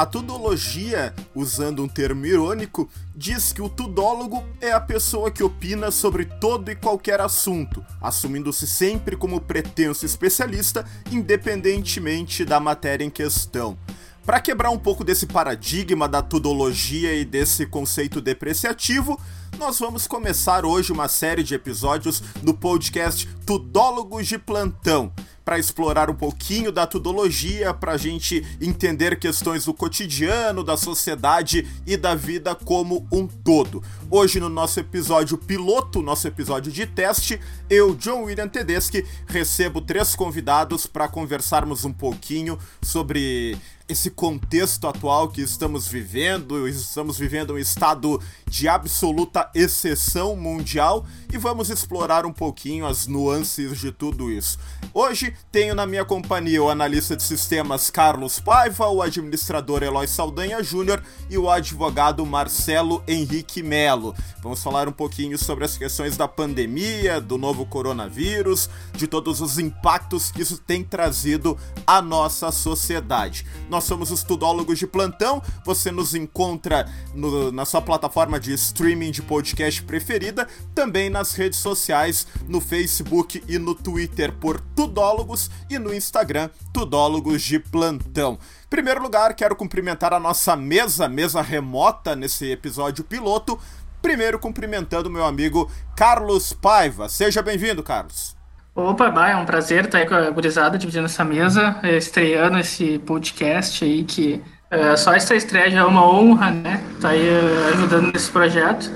A tudologia, usando um termo irônico, diz que o tudólogo é a pessoa que opina sobre todo e qualquer assunto, assumindo-se sempre como pretenso especialista, independentemente da matéria em questão. Para quebrar um pouco desse paradigma da tudologia e desse conceito depreciativo, nós vamos começar hoje uma série de episódios no podcast Tudólogos de Plantão, para explorar um pouquinho da tudologia, para a gente entender questões do cotidiano, da sociedade e da vida como um todo. Hoje, no nosso episódio piloto, nosso episódio de teste, eu, John William Tedeschi, recebo três convidados para conversarmos um pouquinho sobre esse contexto atual que estamos vivendo, estamos vivendo um estado de absoluta exceção mundial e vamos explorar um pouquinho as nuances de tudo isso. Hoje tenho na minha companhia o analista de sistemas Carlos Paiva, o administrador Eloy Saldanha Júnior e o advogado Marcelo Henrique Melo. Vamos falar um pouquinho sobre as questões da pandemia, do novo coronavírus, de todos os impactos que isso tem trazido à nossa sociedade. Nós nós somos os Tudólogos de Plantão. Você nos encontra no, na sua plataforma de streaming de podcast preferida, também nas redes sociais, no Facebook e no Twitter por Tudólogos e no Instagram Tudólogos de Plantão. Em primeiro lugar, quero cumprimentar a nossa mesa, mesa remota nesse episódio piloto. Primeiro, cumprimentando meu amigo Carlos Paiva. Seja bem-vindo, Carlos. Opa, bah, é um prazer estar aí com a gurizada dividindo essa mesa, eh, estreando esse podcast aí, que é, só essa estreia já é uma honra, né? Tá aí eh, ajudando nesse projeto.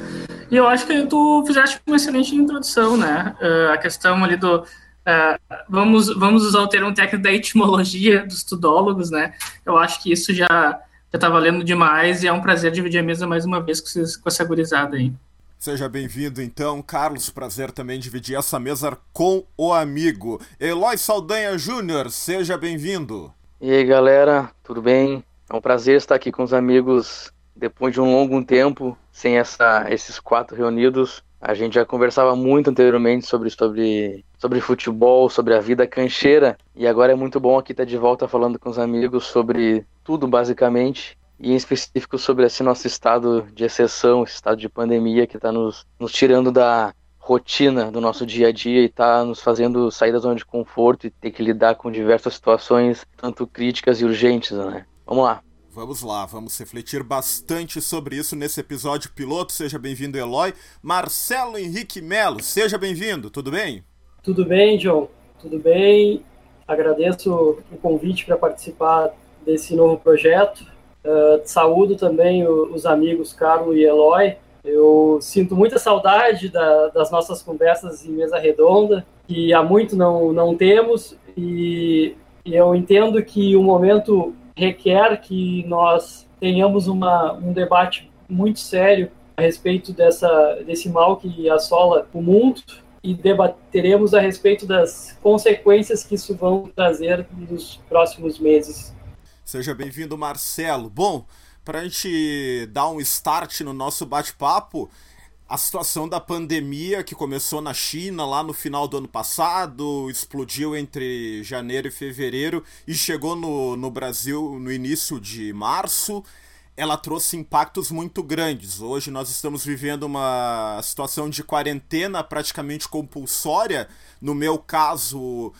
E eu acho que tu fizeste uma excelente introdução, né? a questão ali do. vamos, vamos usar o termo técnico da etimologia dos tudólogos, né? Eu acho que isso já, já tá valendo demais e é um prazer dividir a mesa mais uma vez com, vocês, com essa gurizada aí. Seja bem-vindo então, Carlos. Prazer também dividir essa mesa com o amigo. Eloy Saldanha Júnior, seja bem-vindo. E aí, galera, tudo bem? É um prazer estar aqui com os amigos depois de um longo tempo sem essa, esses quatro reunidos. A gente já conversava muito anteriormente sobre, sobre, sobre futebol, sobre a vida cancheira, e agora é muito bom aqui estar de volta falando com os amigos sobre tudo, basicamente e em específico sobre esse nosso estado de exceção, esse estado de pandemia que está nos, nos tirando da rotina do nosso dia a dia e está nos fazendo sair da zona de conforto e ter que lidar com diversas situações, tanto críticas e urgentes, né? Vamos lá. Vamos lá, vamos refletir bastante sobre isso nesse episódio piloto. Seja bem-vindo, Eloy. Marcelo Henrique Melo, seja bem-vindo, tudo bem? Tudo bem, John, tudo bem. Agradeço o convite para participar desse novo projeto. Uh, saúdo também os amigos Carlos e Eloy. Eu sinto muita saudade da, das nossas conversas em mesa redonda, que há muito não, não temos, e, e eu entendo que o momento requer que nós tenhamos uma, um debate muito sério a respeito dessa, desse mal que assola o mundo e debateremos a respeito das consequências que isso vão trazer nos próximos meses. Seja bem-vindo, Marcelo. Bom, para a gente dar um start no nosso bate-papo, a situação da pandemia que começou na China lá no final do ano passado, explodiu entre janeiro e fevereiro e chegou no, no Brasil no início de março. Ela trouxe impactos muito grandes. Hoje nós estamos vivendo uma situação de quarentena praticamente compulsória. No meu caso,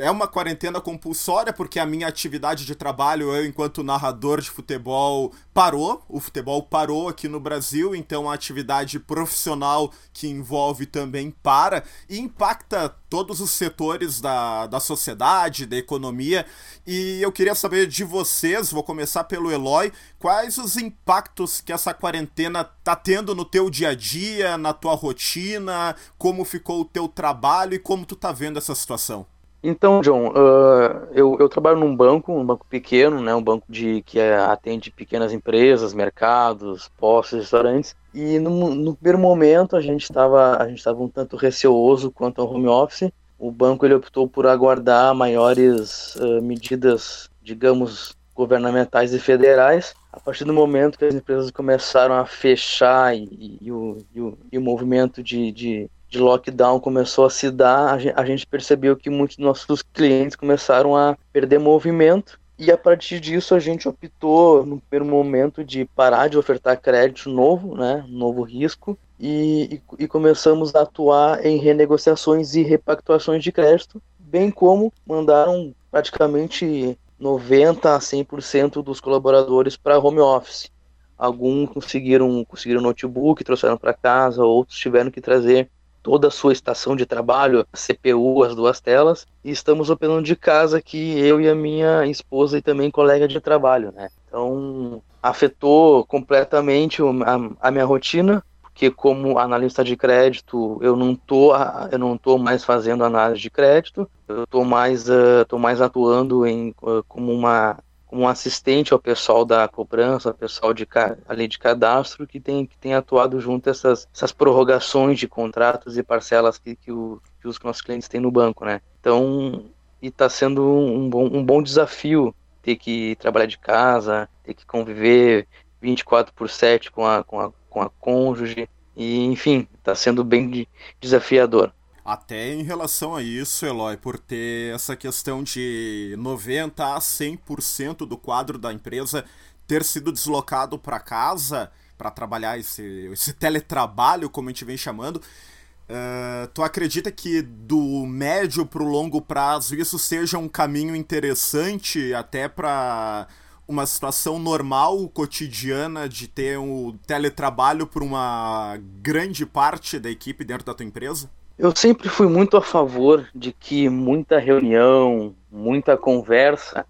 é uma quarentena compulsória porque a minha atividade de trabalho, eu enquanto narrador de futebol, parou. O futebol parou aqui no Brasil, então a atividade profissional que envolve também para e impacta todos os setores da, da sociedade, da economia. E eu queria saber de vocês, vou começar pelo Eloy, quais os impactos que essa quarentena tá tendo no teu dia a dia, na tua rotina, como ficou o teu trabalho e como tu tá vendo essa situação? Então, John, uh, eu, eu, trabalho num banco, um banco pequeno, né, um banco de que é, atende pequenas empresas, mercados, postos, restaurantes. E no, no primeiro momento a gente estava a gente estava um tanto receoso quanto ao home office. O banco ele optou por aguardar maiores uh, medidas, digamos, governamentais e federais. A partir do momento que as empresas começaram a fechar e, e, e, o, e o, o, movimento de, de de lockdown começou a se dar, a gente percebeu que muitos dos nossos clientes começaram a perder movimento E a partir disso a gente optou no primeiro momento de parar de ofertar crédito novo, né, novo risco, e, e, e começamos a atuar em renegociações e repactuações de crédito, bem como mandaram praticamente 90 a 100% dos colaboradores para home office. Alguns conseguiram conseguiram notebook, trouxeram para casa, outros tiveram que trazer toda a sua estação de trabalho, CPU, as duas telas, e estamos operando de casa aqui, eu e a minha esposa e também colega de trabalho, né? Então, afetou completamente a, a minha rotina, porque como analista de crédito, eu não tô, eu não tô mais fazendo análise de crédito, eu tô mais, uh, tô mais atuando em, uh, como uma um assistente ao pessoal da cobrança, ao pessoal de ali de cadastro que tem que tem atuado junto essas, essas prorrogações de contratos e parcelas que, que, o, que os nossos clientes têm no banco, né? Então, e está sendo um bom, um bom desafio ter que trabalhar de casa, ter que conviver 24 por 7 com a, com a com a cônjuge, e enfim, está sendo bem desafiador. Até em relação a isso, Eloy, por ter essa questão de 90 a 100% do quadro da empresa ter sido deslocado para casa para trabalhar esse, esse teletrabalho, como a gente vem chamando, uh, tu acredita que do médio para o longo prazo isso seja um caminho interessante até para uma situação normal, cotidiana, de ter o um teletrabalho por uma grande parte da equipe dentro da tua empresa? Eu sempre fui muito a favor de que muita reunião, muita conversa,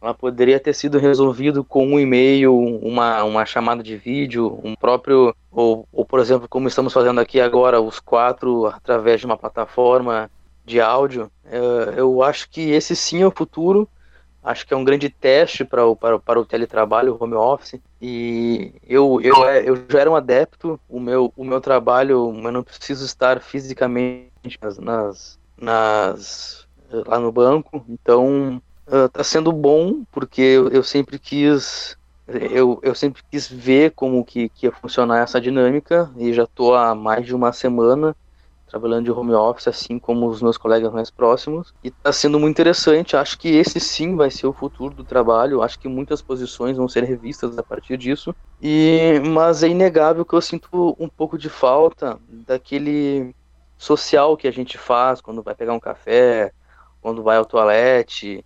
ela poderia ter sido resolvido com um e-mail, uma, uma chamada de vídeo, um próprio, ou, ou por exemplo, como estamos fazendo aqui agora, os quatro através de uma plataforma de áudio. Eu, eu acho que esse sim é o futuro acho que é um grande teste para o, para, para o teletrabalho, o home office. E eu, eu, é, eu já era um adepto, o meu, o meu trabalho, eu não preciso estar fisicamente nas, nas, nas lá no banco, então está uh, sendo bom, porque eu, eu sempre quis eu, eu sempre quis ver como que, que ia funcionar essa dinâmica e já estou há mais de uma semana trabalhando de home office, assim como os meus colegas mais próximos. E está sendo muito interessante. Acho que esse sim vai ser o futuro do trabalho. Acho que muitas posições vão ser revistas a partir disso. E mas é inegável que eu sinto um pouco de falta daquele social que a gente faz quando vai pegar um café, quando vai ao toalete,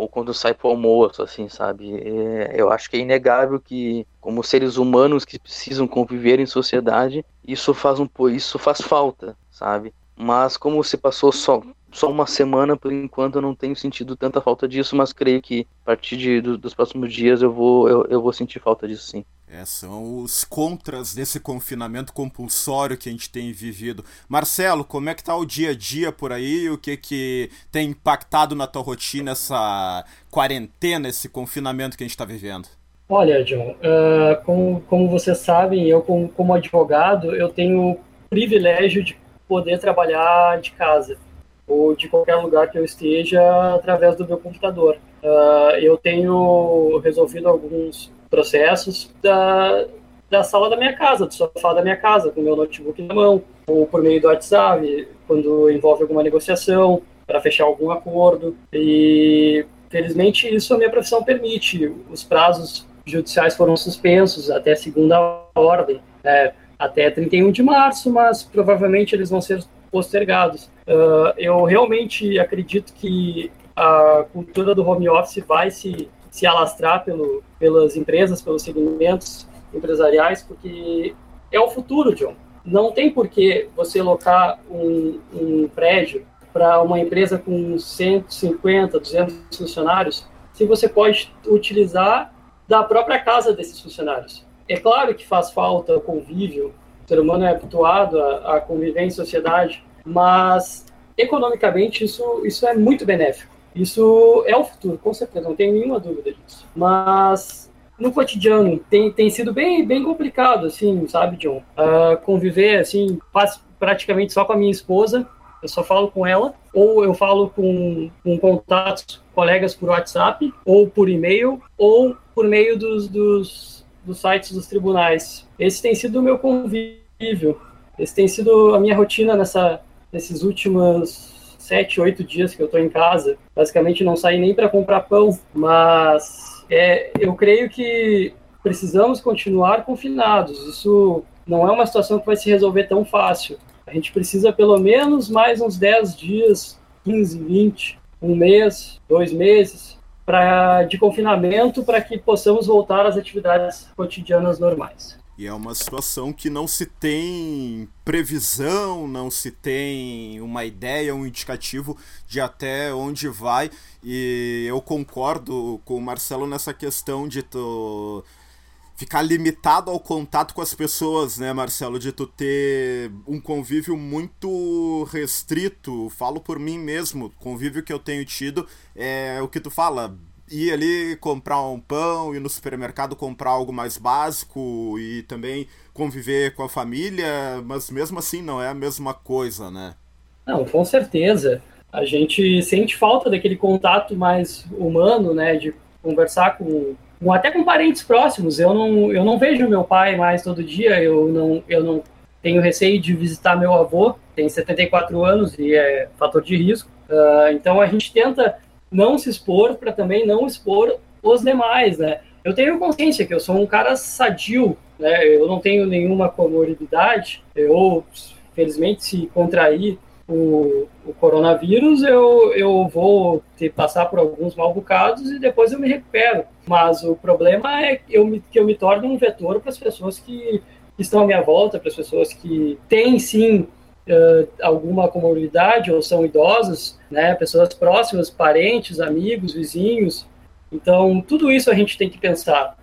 ou quando sai pro almoço, assim, sabe? É, eu acho que é inegável que, como seres humanos que precisam conviver em sociedade, isso faz um isso faz falta, sabe? Mas como se passou só, só uma semana, por enquanto eu não tenho sentido tanta falta disso, mas creio que a partir de, do, dos próximos dias eu vou, eu, eu vou sentir falta disso sim. É, são os contras desse confinamento compulsório que a gente tem vivido. Marcelo, como é que tá o dia a dia por aí? O que que tem impactado na tua rotina essa quarentena, esse confinamento que a gente está vivendo? Olha, John, uh, como, como vocês sabem, eu como, como advogado, eu tenho o privilégio de poder trabalhar de casa ou de qualquer lugar que eu esteja através do meu computador. Uh, eu tenho resolvido alguns processos da, da sala da minha casa, do sofá da minha casa, com meu notebook na mão, ou por meio do WhatsApp, quando envolve alguma negociação, para fechar algum acordo. E, felizmente, isso a minha profissão permite. Os prazos judiciais foram suspensos até segunda ordem. Né? até 31 de março, mas provavelmente eles vão ser postergados. Uh, eu realmente acredito que a cultura do home office vai se, se alastrar pelo, pelas empresas, pelos segmentos empresariais, porque é o futuro, John. Não tem por que você locar um, um prédio para uma empresa com 150, 200 funcionários, se você pode utilizar da própria casa desses funcionários. É claro que faz falta o convívio, o ser humano é habituado a, a conviver em sociedade, mas economicamente isso, isso é muito benéfico. Isso é o futuro, com certeza, não tenho nenhuma dúvida disso. Mas no cotidiano tem, tem sido bem, bem complicado, assim, sabe, John? Uh, conviver, assim, praticamente só com a minha esposa, eu só falo com ela, ou eu falo com, com contatos, colegas por WhatsApp, ou por e-mail, ou por meio dos, dos dos sites dos tribunais. Esse tem sido o meu convívio, esse tem sido a minha rotina nessa, nesses últimos sete, oito dias que eu estou em casa. Basicamente não saí nem para comprar pão, mas é, eu creio que precisamos continuar confinados. Isso não é uma situação que vai se resolver tão fácil. A gente precisa pelo menos mais uns 10 dias, 15, 20, um mês, dois meses pra, de confinamento para que possamos voltar às atividades cotidianas normais. E é uma situação que não se tem previsão, não se tem uma ideia, um indicativo de até onde vai. E eu concordo com o Marcelo nessa questão de tu ficar limitado ao contato com as pessoas, né, Marcelo? De tu ter um convívio muito restrito. Falo por mim mesmo, convívio que eu tenho tido é o que tu fala, ir ali comprar um pão, ir no supermercado comprar algo mais básico e também conviver com a família, mas mesmo assim não é a mesma coisa, né? Não, com certeza. A gente sente falta daquele contato mais humano, né, de conversar com, com até com parentes próximos. Eu não, eu não vejo meu pai mais todo dia, eu não, eu não tenho receio de visitar meu avô, tem 74 anos e é fator de risco. Uh, então a gente tenta não se expor para também não expor os demais, né? Eu tenho consciência que eu sou um cara sadio, né? Eu não tenho nenhuma comorbidade. Eu, felizmente, se contrair o, o coronavírus, eu, eu vou ter passar por alguns mal bocados e depois eu me recupero. Mas o problema é que eu me, que eu me torno um vetor para as pessoas que estão à minha volta, para as pessoas que têm sim uh, alguma comorbidade ou são idosos, né, pessoas próximas, parentes, amigos, vizinhos. Então, tudo isso a gente tem que pensar.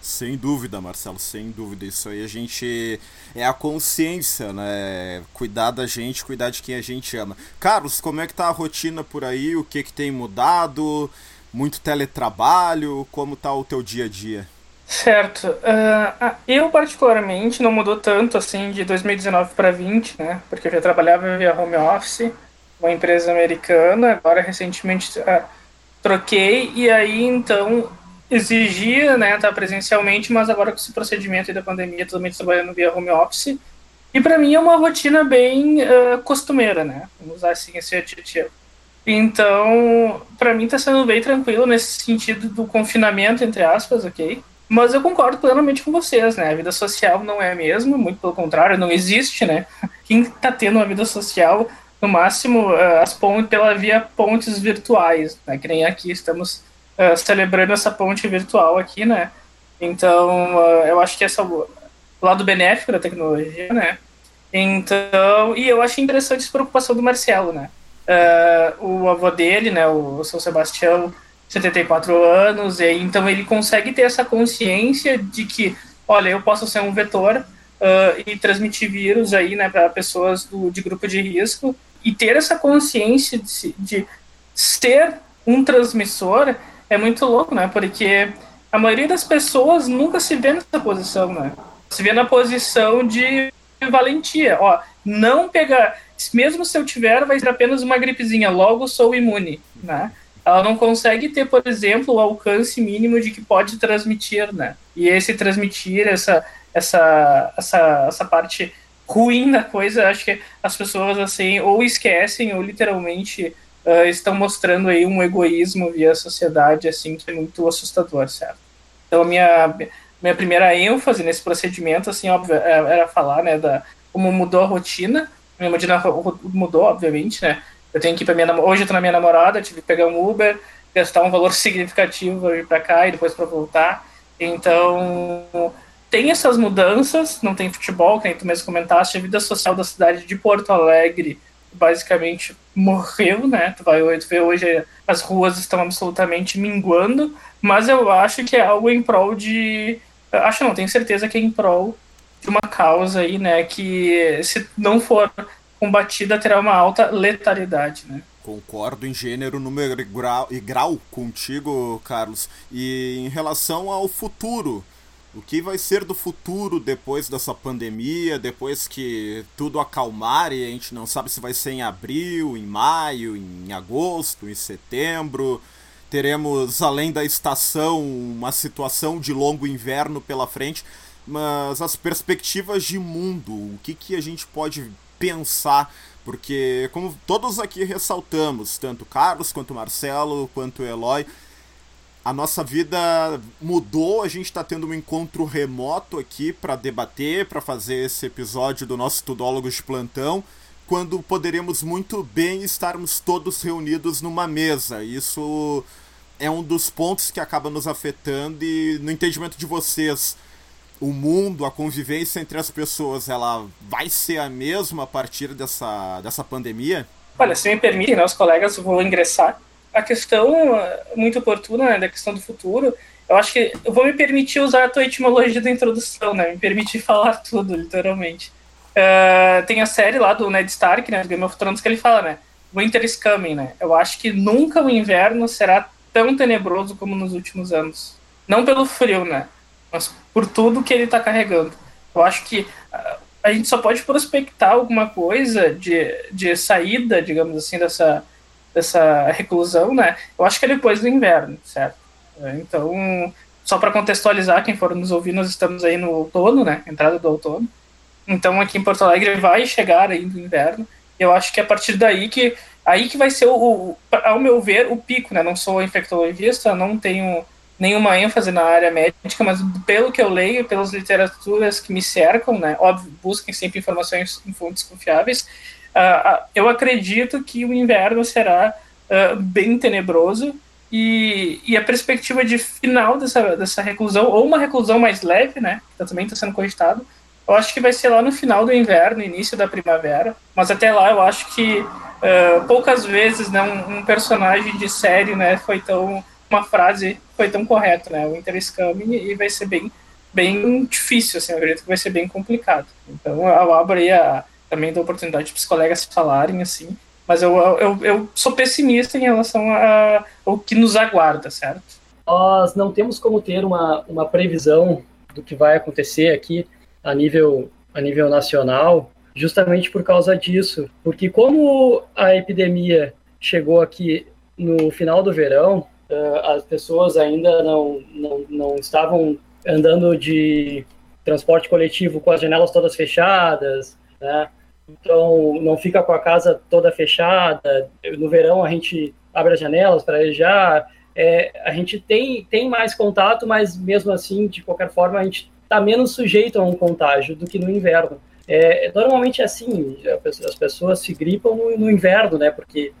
Sem dúvida, Marcelo, sem dúvida. Isso aí a gente. É a consciência, né? Cuidar da gente, cuidar de quem a gente ama. Carlos, como é que tá a rotina por aí? O que, que tem mudado? Muito teletrabalho? Como tá o teu dia a dia? Certo. Uh, eu, particularmente, não mudou tanto assim de 2019 para 20, né? Porque eu já trabalhava via home office, uma empresa americana, agora recentemente uh, troquei, e aí então exigia né, estar presencialmente, mas agora com esse procedimento da pandemia, totalmente trabalhando via home office. E para mim é uma rotina bem uh, costumeira, né? Vamos usar assim esse adjetivo. Então, para mim está sendo bem tranquilo nesse sentido do confinamento, entre aspas, ok? Mas eu concordo plenamente com vocês, né? A vida social não é a mesma, muito pelo contrário, não existe, né? Quem está tendo uma vida social, no máximo, uh, as pontes, pela via pontes virtuais, né? Que nem aqui estamos uh, celebrando essa ponte virtual aqui, né? Então, uh, eu acho que esse é o lado benéfico da tecnologia, né? Então, e eu acho interessante essa preocupação do Marcelo, né? o avô dele, né, o São Sebastião, 74 anos, e então ele consegue ter essa consciência de que, olha, eu posso ser um vetor uh, e transmitir vírus aí, né, para pessoas do, de grupo de risco, e ter essa consciência de, de ser um transmissor é muito louco, né, porque a maioria das pessoas nunca se vê nessa posição, né, se vê na posição de valentia, ó, não pegar, mesmo se eu tiver, vai ser apenas uma gripezinha, logo sou imune, né, ela não consegue ter, por exemplo, o alcance mínimo de que pode transmitir, né? E esse transmitir, essa, essa, essa, essa parte ruim da coisa, acho que as pessoas, assim, ou esquecem, ou literalmente uh, estão mostrando aí um egoísmo via sociedade, assim, que é muito assustador, certo? Então, minha, minha primeira ênfase nesse procedimento, assim, óbvio, é, era falar, né, da como mudou a rotina, minha rotina mudou, obviamente, né, eu tenho que ir para minha hoje eu tô na minha namorada, tive que pegar um Uber, gastar um valor significativo para cá e depois para voltar. Então, tem essas mudanças, não tem futebol, que nem tu mesmo comentaste, a vida social da cidade de Porto Alegre basicamente morreu, né? Tu vai tu vê hoje as ruas estão absolutamente minguando, mas eu acho que é algo em prol de acho não, tenho certeza que é em prol de uma causa aí, né, que se não for combatida terá uma alta letalidade, né? Concordo em gênero, número e grau, e grau contigo, Carlos. E em relação ao futuro, o que vai ser do futuro depois dessa pandemia, depois que tudo acalmar e a gente não sabe se vai ser em abril, em maio, em agosto, em setembro. Teremos, além da estação, uma situação de longo inverno pela frente, mas as perspectivas de mundo, o que, que a gente pode pensar, porque como todos aqui ressaltamos, tanto Carlos quanto Marcelo quanto Eloy, a nossa vida mudou, a gente está tendo um encontro remoto aqui para debater, para fazer esse episódio do nosso Tudólogos de Plantão, quando poderemos muito bem estarmos todos reunidos numa mesa. Isso é um dos pontos que acaba nos afetando e no entendimento de vocês, o mundo, a convivência entre as pessoas, ela vai ser a mesma a partir dessa, dessa pandemia? Olha, se me permitem, né, os colegas vão ingressar a questão eh, muito oportuna né, da questão do futuro, eu acho que eu vou me permitir usar a tua etimologia da introdução, né? Me permitir falar tudo, literalmente. Uh, tem a série lá do Ned Stark, né, do Game of Thrones, que ele fala, né? Winter is coming, né? Eu acho que nunca o inverno será tão tenebroso como nos últimos anos. Não pelo frio, né? Mas por tudo que ele está carregando. Eu acho que uh, a gente só pode prospectar alguma coisa de, de saída, digamos assim, dessa, dessa reclusão, né? Eu acho que é depois do inverno, certo? Então, só para contextualizar, quem for nos ouvir, nós estamos aí no outono, né? Entrada do outono. Então, aqui em Porto Alegre vai chegar aí do inverno. Eu acho que é a partir daí que aí que vai ser o, o ao meu ver, o pico, né? Não sou infectologista, não tenho nenhuma ênfase na área médica, mas pelo que eu leio, pelas literaturas que me cercam, né? Óbvio, busquem sempre informações em fontes confiáveis Uh, eu acredito que o inverno será uh, bem tenebroso e, e, a perspectiva de final dessa, dessa reclusão, ou uma reclusão mais leve, né, que também está sendo cogitado, eu acho que vai ser lá no final do inverno, início da primavera, mas até lá eu acho que uh, poucas vezes né, um, um, personagem de série né, foi tão, uma frase foi tão correta, né, o Winter is coming, e vai ser bem, bem difícil, assim, eu acredito que vai ser bem complicado. Então eu abro aí a também dou oportunidade para os colegas falarem assim, mas eu, eu, eu sou pessimista em relação a, ao que nos aguarda, certo? Nós não temos como ter uma, uma previsão do que vai acontecer aqui a nível, a nível nacional, justamente por causa disso. Porque como a epidemia chegou aqui no final do verão, as pessoas ainda não, não, não estavam andando de transporte coletivo com as janelas todas fechadas, né? então não fica com a casa toda fechada. No verão a gente abre as janelas para arejar. É, a gente tem, tem mais contato, mas mesmo assim, de qualquer forma, a gente está menos sujeito a um contágio do que no inverno. É, normalmente é assim, as pessoas se gripam no, no inverno, né? Porque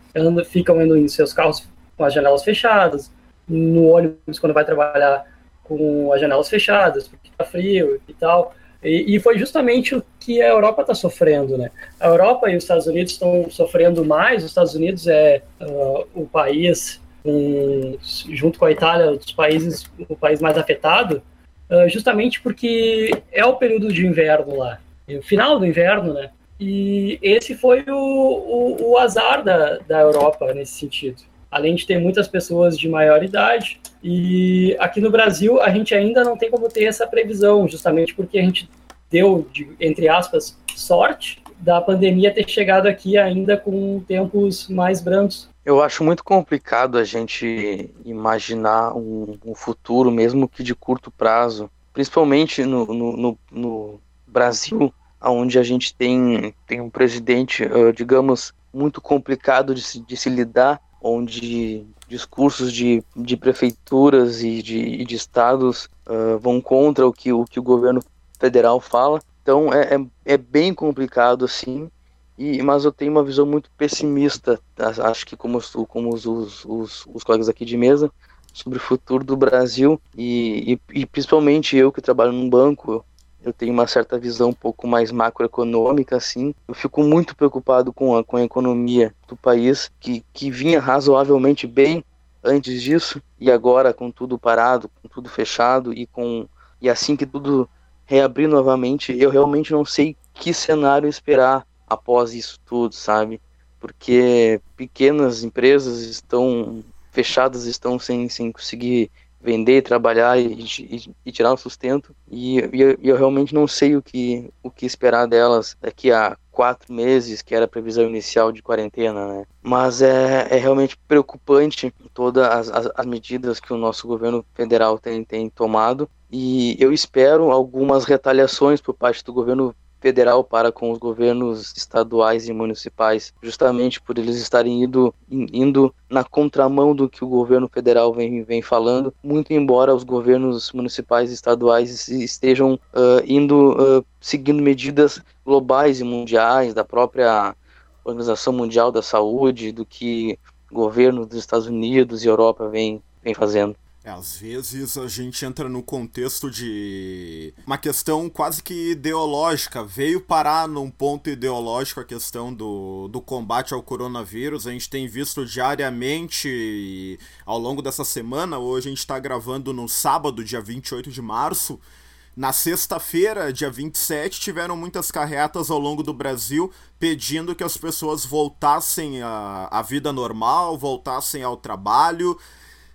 ficam indo em seus carros com as janelas fechadas, no ônibus quando vai trabalhar com as janelas fechadas, porque está frio e tal. E, e, foi justamente o que a Europa está sofrendo, né? A Europa e os Estados Unidos estão sofrendo mais. Os Estados Unidos é uh, o país, um, junto com a Itália, os países, o país mais afetado, uh, justamente porque é o período de inverno lá, o final do inverno, né? E esse foi o, o, o azar da, da Europa nesse sentido além de ter muitas pessoas de maior idade. E aqui no Brasil a gente ainda não tem como ter essa previsão, justamente porque a gente deu, de, entre aspas, sorte da pandemia ter chegado aqui ainda com tempos mais brancos. Eu acho muito complicado a gente imaginar um, um futuro, mesmo que de curto prazo, principalmente no, no, no, no Brasil, onde a gente tem, tem um presidente, digamos, muito complicado de se, de se lidar onde discursos de, de prefeituras e de, e de estados uh, vão contra o que, o que o governo federal fala. Então é, é, é, bem complicado assim, e, mas eu tenho uma visão muito pessimista, acho que como, como os, os, os, os colegas aqui de mesa, sobre o futuro do Brasil e, e, e principalmente eu que trabalho num banco, eu tenho uma certa visão um pouco mais macroeconômica, assim. Eu fico muito preocupado com a, com a economia do país, que, que vinha razoavelmente bem antes disso, e agora com tudo parado, com tudo fechado, e com e assim que tudo reabrir novamente, eu realmente não sei que cenário esperar após isso tudo, sabe? Porque pequenas empresas estão fechadas, estão sem, sem conseguir vender, trabalhar e, e, e tirar o sustento. E, e, eu realmente não sei o que, o que esperar delas daqui a quatro meses, que era a previsão inicial de quarentena, né? Mas é, é realmente preocupante todas as, as, as medidas que o nosso governo federal tem, tem tomado. E eu espero algumas retaliações por parte do governo federal para com os governos estaduais e municipais, justamente por eles estarem indo, indo na contramão do que o governo federal vem, vem falando, muito embora os governos municipais e estaduais estejam uh, indo uh, seguindo medidas globais e mundiais da própria Organização Mundial da Saúde, do que o governo dos Estados Unidos e Europa vem, vem fazendo. Às vezes a gente entra no contexto de uma questão quase que ideológica. Veio parar num ponto ideológico a questão do, do combate ao coronavírus. A gente tem visto diariamente ao longo dessa semana. Hoje a gente está gravando no sábado, dia 28 de março. Na sexta-feira, dia 27, tiveram muitas carretas ao longo do Brasil pedindo que as pessoas voltassem à vida normal, voltassem ao trabalho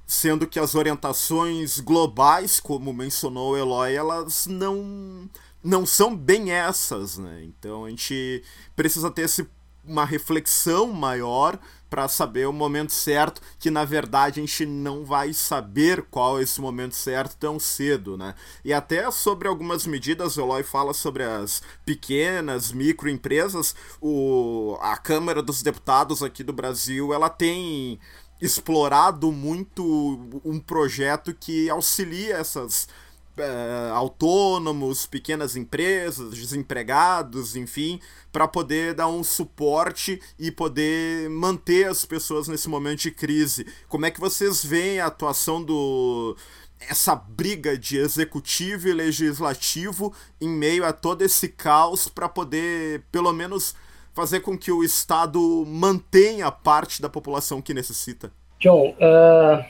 sendo que as orientações globais, como mencionou o Eloy, elas não não são bem essas, né? Então a gente precisa ter esse, uma reflexão maior para saber o momento certo, que na verdade a gente não vai saber qual é esse momento certo tão cedo, né? E até sobre algumas medidas, o Eloy fala sobre as pequenas, microempresas, o, a Câmara dos Deputados aqui do Brasil, ela tem explorado muito um projeto que auxilia essas é, autônomos, pequenas empresas, desempregados, enfim, para poder dar um suporte e poder manter as pessoas nesse momento de crise. Como é que vocês veem a atuação do essa briga de executivo e legislativo em meio a todo esse caos para poder pelo menos fazer com que o Estado mantenha parte da população que necessita? John, uh,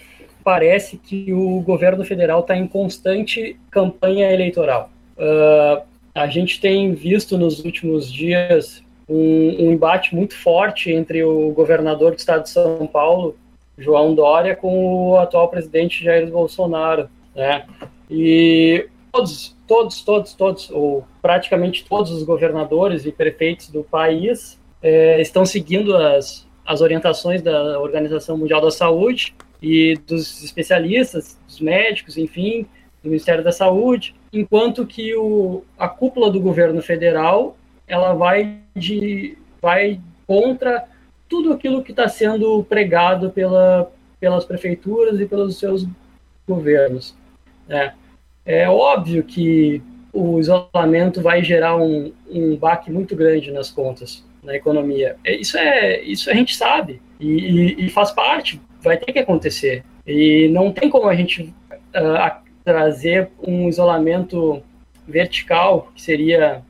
parece que o governo federal está em constante campanha eleitoral. Uh, a gente tem visto nos últimos dias um, um, embate muito forte entre o governador do estado de São Paulo, João Dória, com o atual presidente Jair Bolsonaro, né? E todos, todos, todos, todos, ou praticamente todos os governadores e prefeitos do país é, estão seguindo as, as orientações da Organização Mundial da Saúde e dos especialistas, dos médicos, enfim, do Ministério da Saúde, enquanto que o, a cúpula do governo federal ela vai de vai contra tudo aquilo que está sendo pregado pela, pelas prefeituras e pelos seus governos. Né? É óbvio que o isolamento vai gerar um, um baque muito grande nas contas, na economia. É, isso é isso a gente sabe e, e, e faz parte, vai ter que acontecer. E não tem como a gente uh, trazer um isolamento vertical, que seria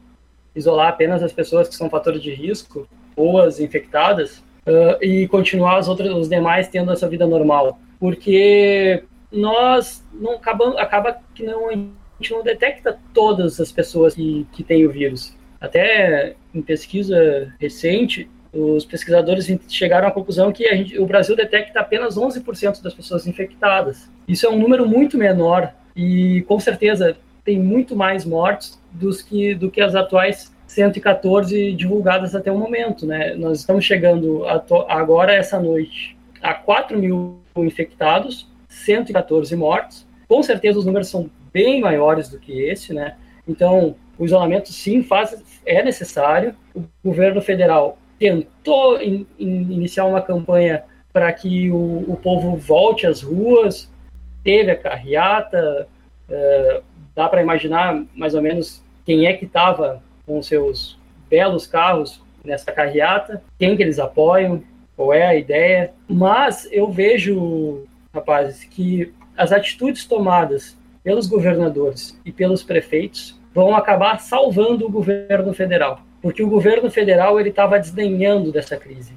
isolar apenas as pessoas que são fatores de risco ou as infectadas, uh, e continuar as outras, os demais tendo essa vida normal. Porque nós não acabamos, acaba que não, a gente não detecta todas as pessoas que, que têm o vírus. Até em pesquisa recente, os pesquisadores chegaram à conclusão que gente, o Brasil detecta apenas 11% das pessoas infectadas. Isso é um número muito menor e, com certeza, tem muito mais mortes dos que, do que as atuais 114 divulgadas até o momento. Né? Nós estamos chegando agora, essa noite, a 4 mil infectados, 114 mortes. Com certeza, os números são bem maiores do que esse, né? Então, o isolamento sim faz, é necessário. O governo federal tentou in, in, iniciar uma campanha para que o, o, povo volte às ruas, teve a carreata, é, dá para imaginar mais ou menos quem é que estava com seus belos carros nessa carreata, quem que eles apoiam, qual é a ideia. Mas eu vejo, rapazes, que as atitudes tomadas pelos governadores e pelos prefeitos vão acabar salvando o governo federal, porque o governo federal ele estava desdenhando dessa crise.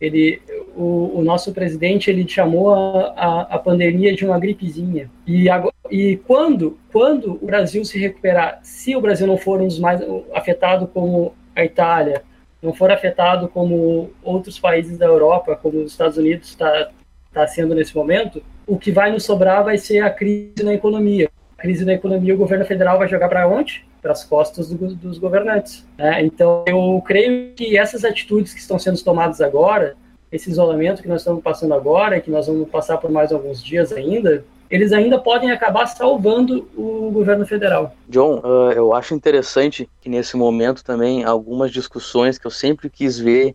Ele, o, o, nosso presidente ele chamou a, a, a pandemia de uma gripezinha. E, agora, e quando, quando o Brasil se recuperar, se o Brasil não for um dos mais afetado como a Itália, não for afetado como outros países da Europa, como os Estados Unidos está tá sendo nesse momento, o que vai nos sobrar vai ser a crise na economia crise da economia, o governo federal vai jogar para onde? Para as costas do, dos governantes. Né? Então, eu creio que essas atitudes que estão sendo tomadas agora, esse isolamento que nós estamos passando agora, que nós vamos passar por mais alguns dias ainda, eles ainda podem acabar salvando o governo federal. John, uh, eu acho interessante que nesse momento também algumas discussões que eu sempre quis ver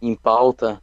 em pauta,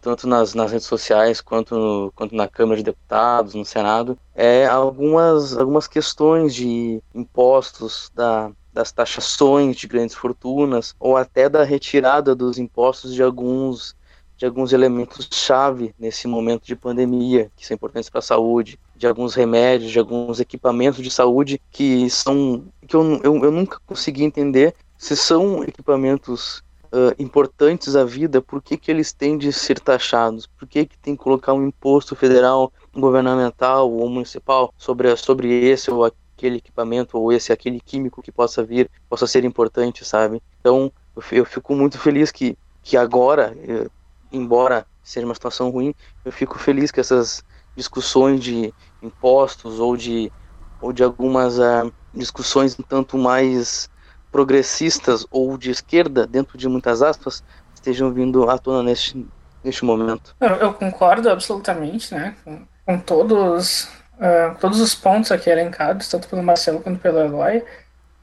tanto nas, nas redes sociais quanto, no, quanto na Câmara de Deputados, no Senado, é algumas, algumas questões de impostos, da, das taxações de grandes fortunas, ou até da retirada dos impostos de alguns de alguns elementos chave nesse momento de pandemia, que são importantes para a saúde, de alguns remédios, de alguns equipamentos de saúde que são que eu, eu, eu nunca consegui entender se são equipamentos uh, importantes à vida, por que, que eles têm de ser taxados? Por que, que tem que colocar um imposto federal, governamental ou municipal sobre, sobre esse ou aquele equipamento ou esse aquele químico que possa vir, possa ser importante, sabe? Então eu, fico muito feliz que, que agora, eu, embora seja uma situação ruim, eu fico feliz que essas discussões de impostos ou de, ou de algumas uh, discussões um tanto mais progressistas ou de esquerda, dentro de muitas aspas, estejam vindo à tona neste, neste momento. Eu, eu concordo absolutamente né, com, com todos, uh, todos os pontos aqui elencados, tanto pelo Marcelo quanto pelo Eloy.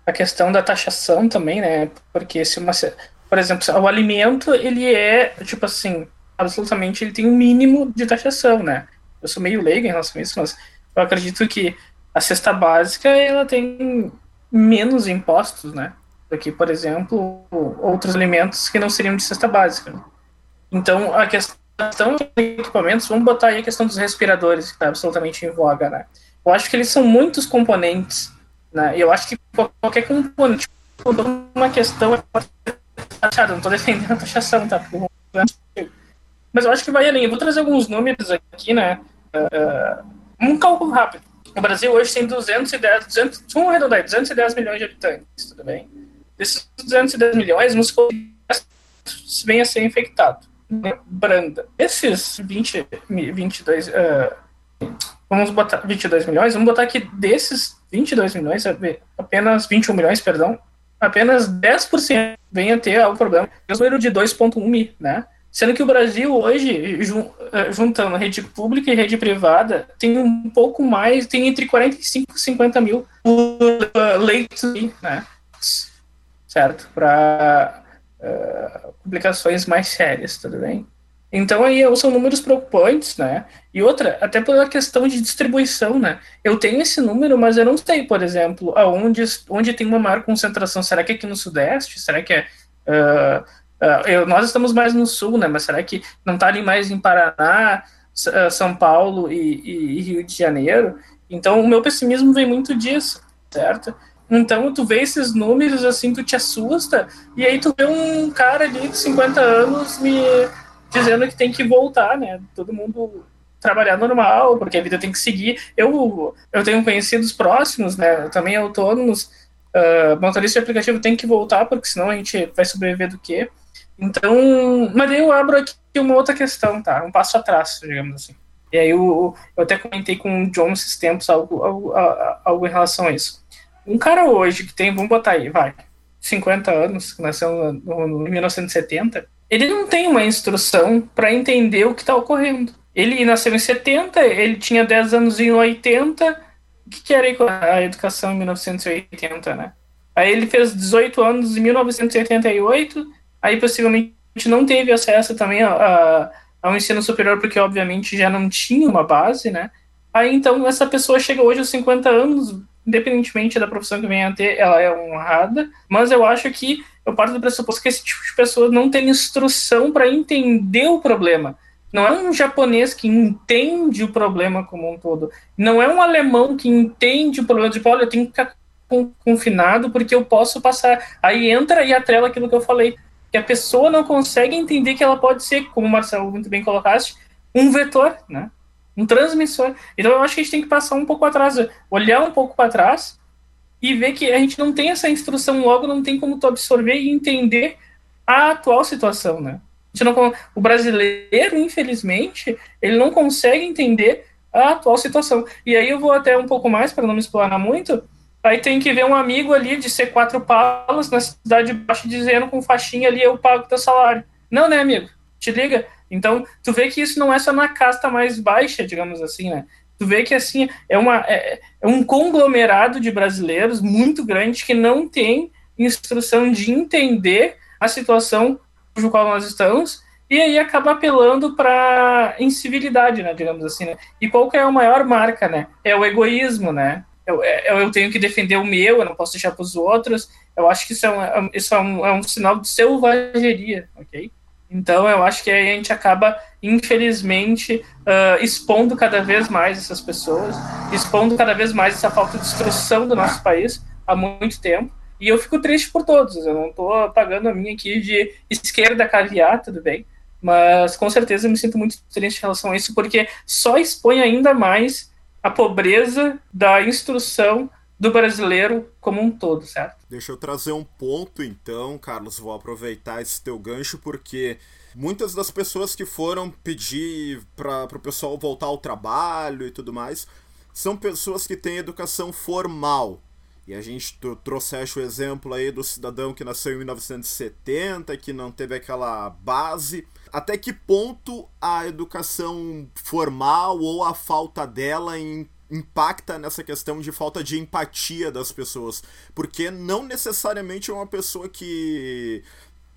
A questão da taxação também, né? Porque se uma, por exemplo, o alimento, ele é, tipo assim, absolutamente, ele tem um mínimo de taxação, né? Eu sou meio leigo em relação a isso, mas eu acredito que a cesta básica, ela tem menos impostos, né? Que, por exemplo, outros alimentos que não seriam de cesta básica. Então, a questão de equipamentos, vamos botar aí a questão dos respiradores, que está absolutamente em voga, né? Eu acho que eles são muitos componentes, né? Eu acho que qualquer componente, uma questão é taxado, não estou defendendo a taxação, tá? Mas eu acho que vai além. Eu vou trazer alguns números aqui, né? Uh, um cálculo rápido. O Brasil hoje tem 210, 200, vamos arredondar, 210 milhões de habitantes, tudo bem? Desses 210 milhões, uns vem a ser infectado. Branda. Esses 20, 22, uh, vamos botar 22 milhões, vamos botar que desses 22 milhões, apenas 21 milhões, perdão, apenas 10% vem a ter algum problema. É o número de 2,1 mil, né? Sendo que o Brasil hoje, eh, juntando rede pública e rede privada, tem um pouco mais, tem entre 45 e 50 mil leitos, né? Certo? Para uh, eh, publicações mais sérias, tudo bem? Então aí são números preocupantes, né? E outra, até pela questão de distribuição, né? Eu tenho esse número, mas eu não sei, por exemplo, aonde onde tem uma maior concentração. Será que é aqui no Sudeste? Será que é uh, uh, eu, nós estamos mais no Sul, né? Mas será que não está ali mais em Paraná, São Paulo e, e, e Rio de Janeiro? Então o meu pessimismo vem muito disso, certo? Então, tu vê esses números assim, tu te assusta, e aí tu vê um cara ali de 50 anos me dizendo que tem que voltar, né? Todo mundo trabalhar normal, porque a vida tem que seguir. Eu, eu tenho conhecidos próximos, né? Também autônomos. Uh, motorista de aplicativo tem que voltar, porque senão a gente vai sobreviver do quê? Então, mas eu abro aqui uma outra questão, tá? Um passo atrás, digamos assim. E aí eu, eu até comentei com o John esses tempos algo, algo, algo em relação a isso. Um cara hoje que tem, vamos botar aí, vai, 50 anos, que nasceu no, em 1970, ele não tem uma instrução para entender o que está ocorrendo. Ele nasceu em 70, ele tinha 10 anos em 80. O que, que era a educação em 1980, né? Aí ele fez 18 anos em 1988, aí possivelmente não teve acesso também a, a, ao ensino superior, porque obviamente já não tinha uma base, né? Aí então essa pessoa chega hoje aos 50 anos, independentemente da profissão que venha a ter, ela é honrada, mas eu acho que eu parto do pressuposto que esse tipo de pessoa não tem instrução para entender o problema. Não é um japonês que entende o problema como um todo. Não é um alemão que entende o problema. Tipo, olha, eu tenho que ficar confinado porque eu posso passar. Aí entra e atrela aquilo que eu falei. Que a pessoa não consegue entender que ela pode ser, como o Marcelo muito bem colocaste, um vetor, né? Um transmissor. Então eu acho que a gente tem que passar um pouco atrás, olhar um pouco para trás e ver que a gente não tem essa instrução, logo não tem como tu absorver e entender a atual situação, né? Não, o brasileiro, infelizmente, ele não consegue entender a atual situação. E aí eu vou até um pouco mais, para não me explorar muito, aí tem que ver um amigo ali de ser quatro palas na cidade de baixo dizendo com faixinha ali, eu pago teu salário. Não, né, amigo? Te liga? Então, tu vê que isso não é só na casta mais baixa, digamos assim, né? Tu vê que assim é, uma, é, é um conglomerado de brasileiros muito grande que não tem instrução de entender a situação cujo qual nós estamos e aí acaba apelando para incivilidade, né, digamos assim, né? E qual que é a maior marca, né? É o egoísmo, né? Eu, é, eu, eu tenho que defender o meu, eu não posso deixar para os outros. Eu acho que isso, é um, isso é, um, é um sinal de selvageria, ok? Então eu acho que aí a gente acaba, infelizmente, uh, expondo cada vez mais essas pessoas, expondo cada vez mais essa falta de instrução do nosso país há muito tempo. E eu fico triste por todos. Eu não estou pagando a minha aqui de esquerda caviar, tudo bem. Mas com certeza eu me sinto muito triste em relação a isso, porque só expõe ainda mais a pobreza da instrução do brasileiro como um todo, certo? Deixa eu trazer um ponto então, Carlos, vou aproveitar esse teu gancho porque muitas das pessoas que foram pedir para o pessoal voltar ao trabalho e tudo mais são pessoas que têm educação formal. E a gente trouxe o exemplo aí do cidadão que nasceu em 1970, que não teve aquela base. Até que ponto a educação formal ou a falta dela impacta nessa questão de falta de empatia das pessoas. Porque não necessariamente uma pessoa que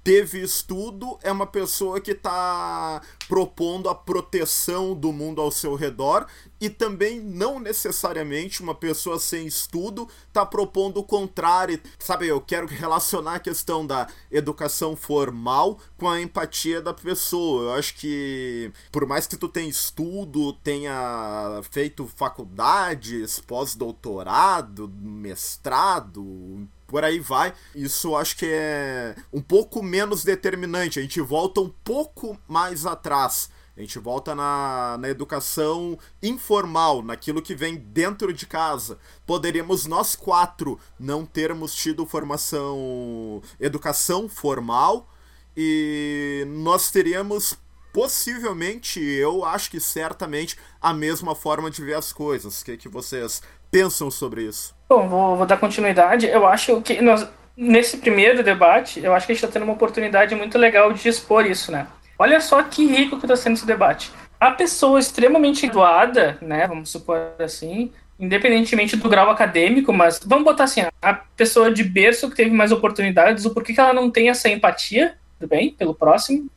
teve estudo é uma pessoa que está propondo a proteção do mundo ao seu redor e também não necessariamente uma pessoa sem estudo está propondo o contrário. Sabe, eu quero relacionar a questão da educação formal com a empatia da pessoa. Eu acho que por mais que tu tenha estudo, tenha feito faculdades, pós-doutorado, mestrado, por aí vai. Isso acho que é um pouco menos determinante. A gente volta um pouco mais atrás. A gente volta na, na educação informal, naquilo que vem dentro de casa. Poderíamos nós quatro não termos tido formação, educação formal, e nós teríamos possivelmente, eu acho que certamente, a mesma forma de ver as coisas. O que, que vocês pensam sobre isso? Bom, vou, vou dar continuidade. Eu acho que nós, nesse primeiro debate, eu acho que a gente está tendo uma oportunidade muito legal de expor isso, né? Olha só que rico que está sendo esse debate. A pessoa extremamente doada, né, vamos supor assim, independentemente do grau acadêmico, mas vamos botar assim, a pessoa de berço que teve mais oportunidades, o porquê que ela não tem essa empatia, tudo bem, pelo próximo,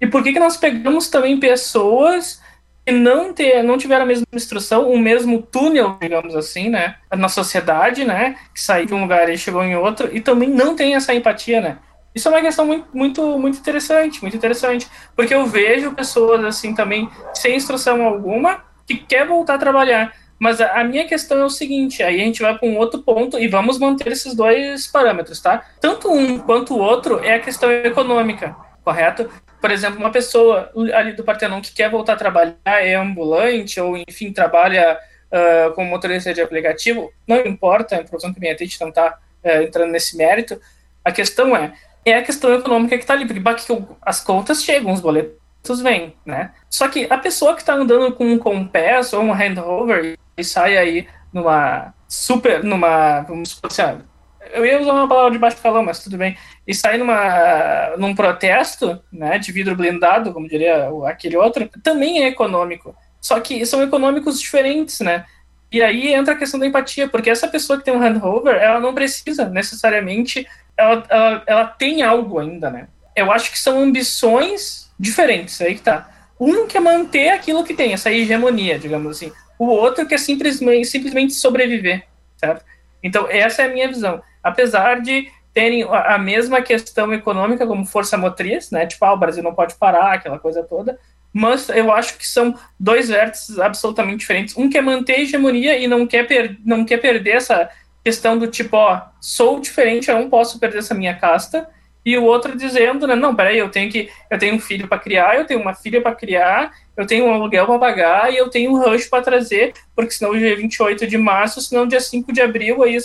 e por que que nós pegamos também pessoas que não, ter, não tiveram a mesma instrução, o mesmo túnel, digamos assim, né, na sociedade, né, que saiu de um lugar e chegou em outro, e também não tem essa empatia, né, isso é uma questão muito, muito, muito interessante, muito interessante, porque eu vejo pessoas assim também sem instrução alguma que quer voltar a trabalhar. Mas a, a minha questão é o seguinte, aí a gente vai para um outro ponto e vamos manter esses dois parâmetros, tá? Tanto um quanto o outro é a questão econômica, correto? Por exemplo, uma pessoa ali do Partenon que quer voltar a trabalhar, é ambulante ou enfim trabalha uh, como motorista de aplicativo, não importa, a profissão que minha gente não está uh, entrando nesse mérito. A questão é, é a questão econômica que está ali, porque as contas chegam, os boletos vêm, né? Só que a pessoa que está andando com um compass ou um handover e sai aí numa super, numa, vamos supor assim, eu ia usar uma palavra de baixo calão, mas tudo bem, e sai numa, num protesto, né, de vidro blindado, como diria aquele outro, também é econômico. Só que são econômicos diferentes, né? E aí entra a questão da empatia, porque essa pessoa que tem um handover, ela não precisa necessariamente ela, ela, ela tem algo ainda, né? Eu acho que são ambições diferentes, aí que tá. Um quer manter aquilo que tem, essa hegemonia, digamos assim. O outro quer simplesmente, simplesmente sobreviver, certo? Então, essa é a minha visão. Apesar de terem a mesma questão econômica como força motriz, né? Tipo, ah, o Brasil não pode parar, aquela coisa toda. Mas eu acho que são dois vértices absolutamente diferentes. Um quer manter a hegemonia e não quer, não quer perder essa questão do tipo, ó, sou diferente, eu não posso perder essa minha casta, e o outro dizendo, né, não, peraí, eu tenho que, eu tenho um filho para criar, eu tenho uma filha para criar, eu tenho um aluguel para pagar e eu tenho um rush para trazer, porque senão dia 28 de março, senão dia 5 de abril, aí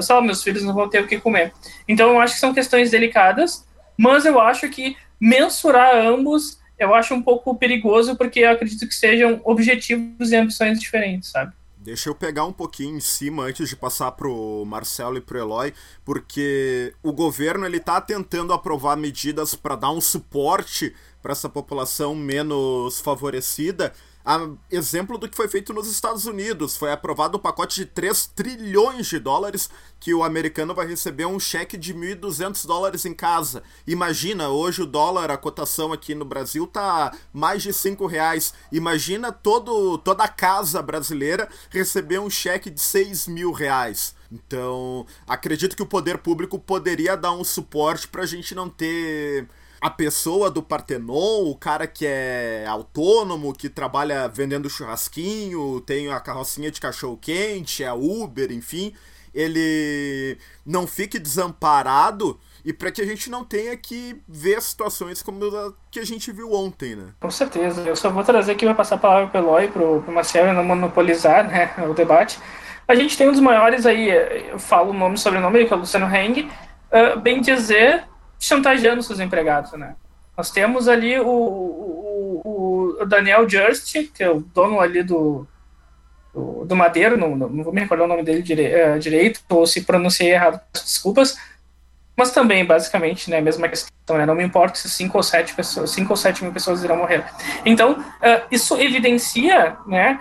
só meus filhos não vão ter o que comer. Então eu acho que são questões delicadas, mas eu acho que mensurar ambos eu acho um pouco perigoso porque eu acredito que sejam objetivos e ambições diferentes, sabe? Deixa eu pegar um pouquinho em cima antes de passar pro Marcelo e pro Eloy, porque o governo ele tá tentando aprovar medidas para dar um suporte para essa população menos favorecida. A exemplo do que foi feito nos Estados Unidos. Foi aprovado um pacote de 3 trilhões de dólares que o americano vai receber um cheque de 1.200 dólares em casa. Imagina, hoje o dólar, a cotação aqui no Brasil tá mais de 5 reais. Imagina todo, toda a casa brasileira receber um cheque de 6 mil reais. Então, acredito que o poder público poderia dar um suporte para a gente não ter a pessoa do Partenon, o cara que é autônomo, que trabalha vendendo churrasquinho, tem a carrocinha de cachorro quente, é Uber, enfim, ele não fique desamparado e para que a gente não tenha que ver situações como a que a gente viu ontem, né? Com certeza. Eu só vou trazer aqui, vai passar a palavra para o Eloy, para o Marcelo não monopolizar né, o debate. A gente tem um dos maiores aí, eu falo o nome e sobrenome, que é o Luciano Heng, uh, bem dizer, chantageando seus empregados, né? Nós temos ali o, o, o Daniel Just, que é o dono ali do, do, do Madeiro, não, não, vou me recordar o nome dele dire, uh, direito, ou se pronunciei errado, desculpas, mas também, basicamente, né, mesma questão, né, não me importa se cinco ou sete pessoas, cinco ou sete mil pessoas irão morrer. Então, uh, isso evidencia, né,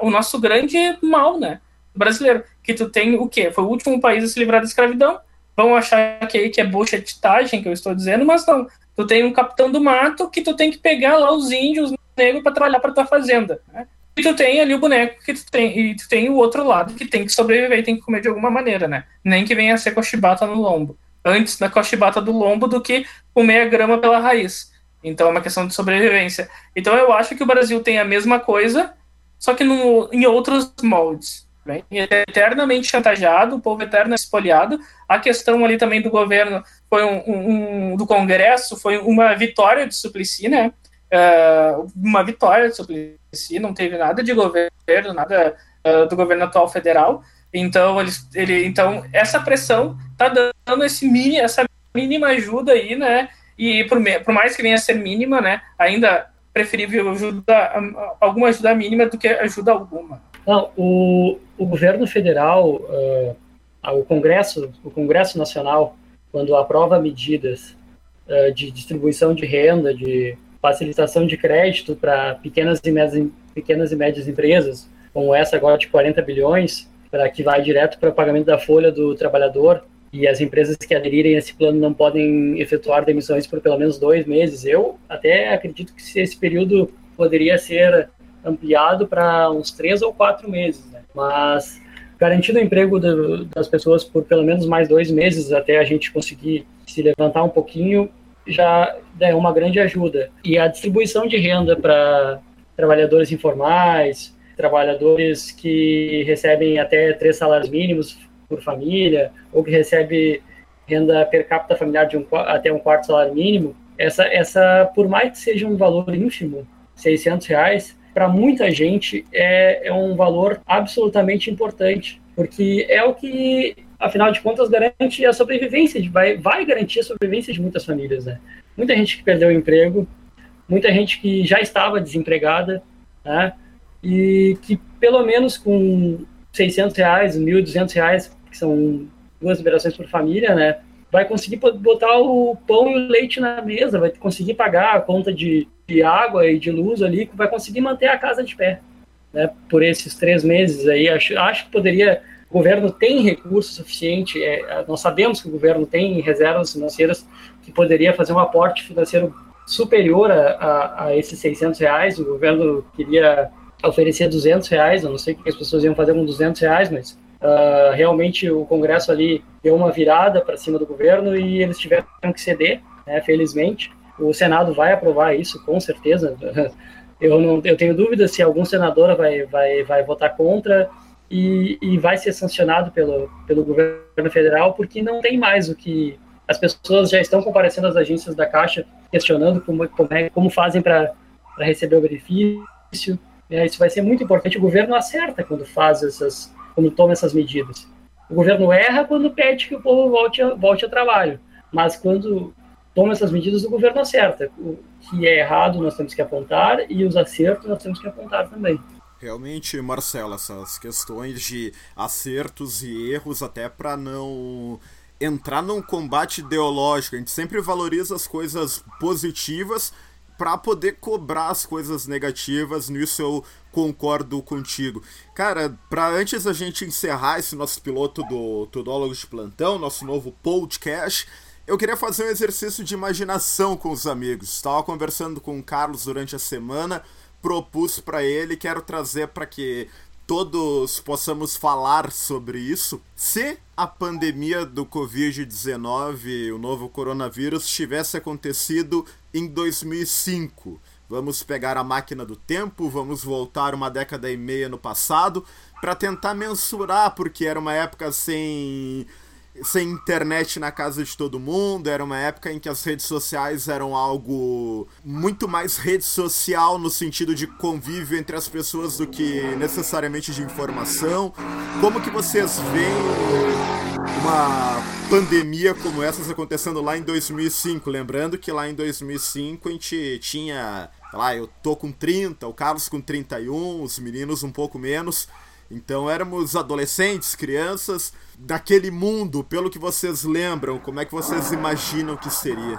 o nosso grande mal, né, brasileiro, que tu tem o quê? Foi o último país a se livrar da escravidão, vão achar que que é buchetagem que eu estou dizendo, mas não. Tu tem um capitão do mato que tu tem que pegar lá os índios negros para trabalhar para tua fazenda. Né? E tu tem ali o boneco que tu tem, e tu tem o outro lado que tem que sobreviver e tem que comer de alguma maneira, né? Nem que venha a ser cochibata no lombo. Antes da cochibata do lombo do que comer a grama pela raiz. Então é uma questão de sobrevivência. Então eu acho que o Brasil tem a mesma coisa, só que no, em outros moldes. Vem eternamente chantageado, o povo eterno espoliado. A questão ali também do governo foi um, um, do Congresso foi uma vitória de Suplicy, né? Uh, uma vitória de Suplicy, não teve nada de governo, nada uh, do governo atual federal. Então ele, então essa pressão tá dando esse mini, essa mínima ajuda aí, né? E por, por mais que venha a ser mínima, né? Ainda preferível ajuda, alguma ajuda mínima do que ajuda alguma. Não, o, o governo federal, uh, o Congresso, o Congresso Nacional, quando aprova medidas uh, de distribuição de renda, de facilitação de crédito para pequenas e médias, pequenas e médias empresas, como essa agora de 40 bilhões, para que vai direto para o pagamento da folha do trabalhador, e as empresas que aderirem a esse plano não podem efetuar demissões por pelo menos dois meses. Eu até acredito que esse período poderia ser ampliado para uns três ou quatro meses, né? mas garantindo o emprego do, das pessoas por pelo menos mais dois meses até a gente conseguir se levantar um pouquinho já é uma grande ajuda. E a distribuição de renda para trabalhadores informais, trabalhadores que recebem até três salários mínimos por família, ou que recebe renda per capita familiar de um, até um quarto salário mínimo, essa, essa, por mais que seja um valor ínfimo, 600 reais, para muita gente é, é um valor absolutamente importante, porque é o que, afinal de contas, garante a sobrevivência, de, vai, vai garantir a sobrevivência de muitas famílias. Né? Muita gente que perdeu o emprego, muita gente que já estava desempregada, né? e que pelo menos com 600 reais, 1.200 reais, que são duas liberações por família, né? vai conseguir botar o pão e o leite na mesa, vai conseguir pagar a conta de, de água e de luz ali, vai conseguir manter a casa de pé. Né, por esses três meses aí, acho, acho que poderia, o governo tem recurso suficiente, é, nós sabemos que o governo tem reservas financeiras que poderia fazer um aporte financeiro superior a, a, a esses 600 reais, o governo queria oferecer 200 reais, eu não sei o que as pessoas iam fazer com 200 reais, mas Uh, realmente o Congresso ali deu uma virada para cima do governo e eles tiveram que ceder, né, felizmente. O Senado vai aprovar isso, com certeza. Eu, não, eu tenho dúvida se algum senador vai, vai, vai votar contra e, e vai ser sancionado pelo, pelo governo federal, porque não tem mais o que. As pessoas já estão comparecendo às agências da Caixa questionando como, como, é, como fazem para receber o benefício. É, isso vai ser muito importante. O governo acerta quando faz essas, quando toma essas medidas. O governo erra quando pede que o povo volte, a, volte ao trabalho, mas quando toma essas medidas, o governo acerta. O que é errado nós temos que apontar e os acertos nós temos que apontar também. Realmente, Marcelo, essas questões de acertos e erros, até para não entrar num combate ideológico, a gente sempre valoriza as coisas positivas para poder cobrar as coisas negativas, nisso eu concordo contigo. Cara, para antes a gente encerrar esse nosso piloto do Tudólogos de Plantão, nosso novo podcast, eu queria fazer um exercício de imaginação com os amigos. Estava conversando com o Carlos durante a semana, propus para ele, quero trazer para que todos possamos falar sobre isso. Se a pandemia do Covid-19, o novo coronavírus, tivesse acontecido em 2005, vamos pegar a máquina do tempo, vamos voltar uma década e meia no passado para tentar mensurar, porque era uma época sem sem internet na casa de todo mundo, era uma época em que as redes sociais eram algo muito mais rede social no sentido de convívio entre as pessoas do que necessariamente de informação. Como que vocês veem uma pandemia como essa acontecendo lá em 2005? Lembrando que lá em 2005 a gente tinha, lá, eu tô com 30, o Carlos com 31, os meninos um pouco menos. Então éramos adolescentes, crianças, daquele mundo, pelo que vocês lembram, como é que vocês imaginam que seria?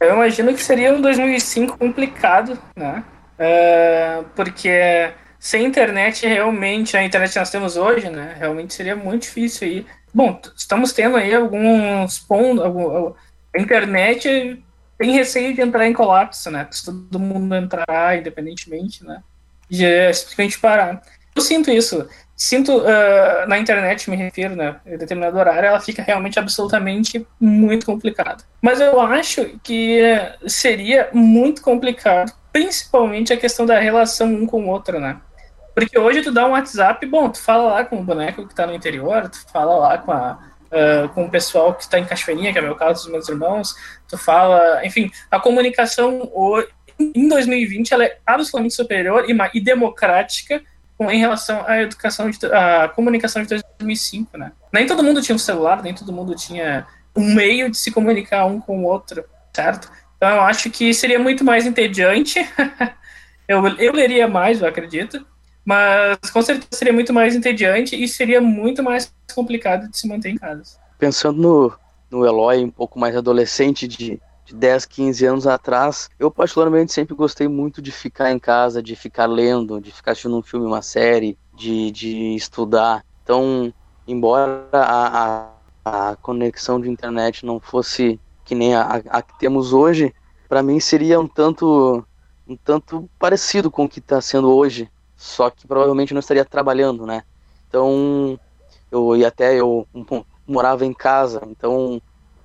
Eu imagino que seria um 2005 complicado, né? Uh, porque sem internet, realmente, a internet que nós temos hoje, né? Realmente seria muito difícil aí. Bom, estamos tendo aí alguns pontos. Algum, a internet tem receio de entrar em colapso, né? Se todo mundo entrar independentemente, né? De simplesmente parar. Eu sinto isso. Sinto uh, na internet, me refiro, né? Em determinado horário, ela fica realmente absolutamente muito complicada. Mas eu acho que seria muito complicado, principalmente a questão da relação um com o outro, né? Porque hoje tu dá um WhatsApp, bom, tu fala lá com o boneco que tá no interior, tu fala lá com a, Uh, com o pessoal que está em Cachoeirinha, que é o meu caso, dos meus irmãos, tu fala, enfim, a comunicação em 2020 ela é absolutamente superior e, e democrática em relação à educação, de, à comunicação de 2005, né? Nem todo mundo tinha um celular, nem todo mundo tinha um meio de se comunicar um com o outro, certo? Então eu acho que seria muito mais entediante. eu, eu leria mais, eu acredito, mas com certeza seria muito mais entediante e seria muito mais complicado de se manter em casa. Pensando no, no Eloy, um pouco mais adolescente de 10, 15 anos atrás, eu particularmente sempre gostei muito de ficar em casa, de ficar lendo, de ficar assistindo um filme, uma série, de, de estudar. Então, embora a, a, a conexão de internet não fosse que nem a, a que temos hoje, para mim seria um tanto um tanto parecido com o que está sendo hoje, só que provavelmente não estaria trabalhando, né? Então, eu e até eu morava em casa, então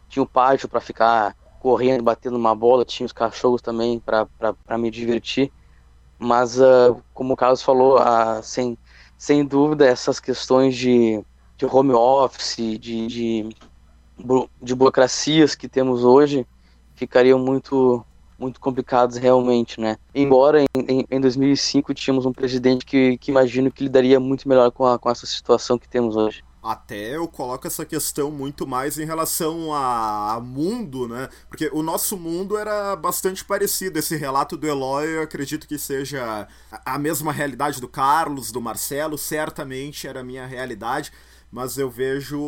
tinha o pátio para ficar correndo, batendo uma bola, tinha os cachorros também para me divertir. Mas, uh, como o Carlos falou, uh, sem, sem dúvida, essas questões de, de home office, de, de, de burocracias que temos hoje, ficariam muito muito complicados realmente, né? Embora em, em, em 2005 tínhamos um presidente que, que imagino que lidaria muito melhor com, a, com essa situação que temos hoje. Até eu coloco essa questão muito mais em relação a, mundo, né? Porque o nosso mundo era bastante parecido. Esse relato do Eloy, eu acredito que seja a mesma realidade do Carlos, do Marcelo, certamente era a minha realidade, mas eu vejo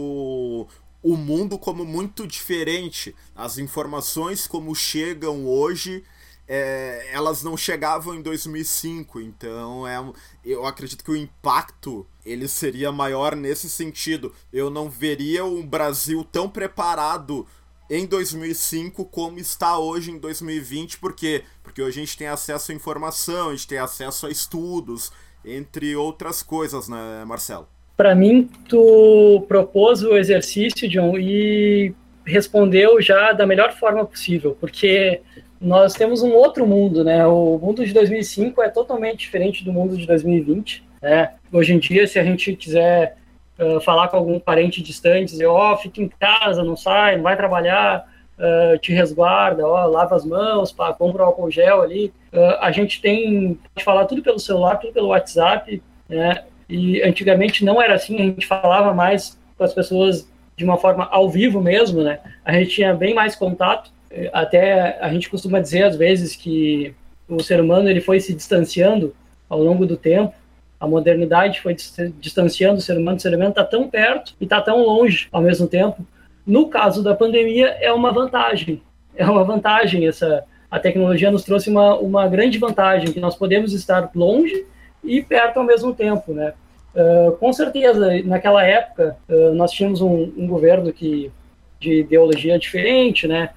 o mundo como muito diferente. As informações como chegam hoje é, elas não chegavam em 2005, então é, eu acredito que o impacto ele seria maior nesse sentido. Eu não veria o Brasil tão preparado em 2005 como está hoje em 2020, por quê? Porque hoje a gente tem acesso à informação, a gente tem acesso a estudos, entre outras coisas, né, Marcelo? Para mim, tu propôs o exercício, John, e respondeu já da melhor forma possível, porque nós temos um outro mundo, né? O mundo de 2005 é totalmente diferente do mundo de 2020. Né? Hoje em dia, se a gente quiser uh, falar com algum parente distante, dizer, ó, oh, fica em casa, não sai, não vai trabalhar, uh, te resguarda, ó, lava as mãos, pá, compra um álcool gel ali. Uh, a gente tem, pode falar tudo pelo celular, tudo pelo WhatsApp, né? E antigamente não era assim, a gente falava mais com as pessoas de uma forma ao vivo mesmo, né? A gente tinha bem mais contato. Até a gente costuma dizer às vezes que o ser humano ele foi se distanciando ao longo do tempo. A modernidade foi distanciando o ser humano. O ser humano está tão perto e está tão longe ao mesmo tempo. No caso da pandemia, é uma vantagem. É uma vantagem essa, a tecnologia nos trouxe uma, uma grande vantagem, que nós podemos estar longe e perto ao mesmo tempo, né? Uh, com certeza, naquela época, uh, nós tínhamos um, um, governo que de ideologia diferente, né?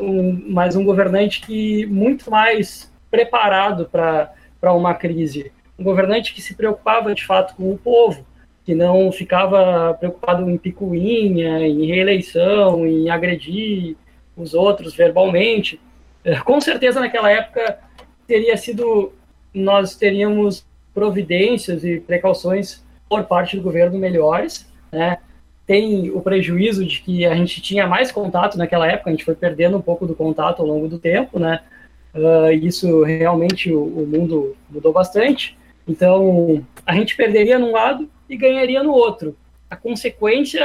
Um, mas um governante que muito mais preparado para uma crise. Um governante que se preocupava de fato com o povo, que não ficava preocupado em picuinha, em reeleição, em agredir os outros verbalmente. É, com certeza naquela época teria sido nós teríamos providências e precauções por parte do governo melhores, né? Tem o prejuízo de que a gente tinha mais contato naquela época, a gente foi perdendo um pouco do contato ao longo do tempo, né? Uh, isso realmente o, o, mundo mudou bastante. Então a gente perderia num lado e ganharia no outro. A consequência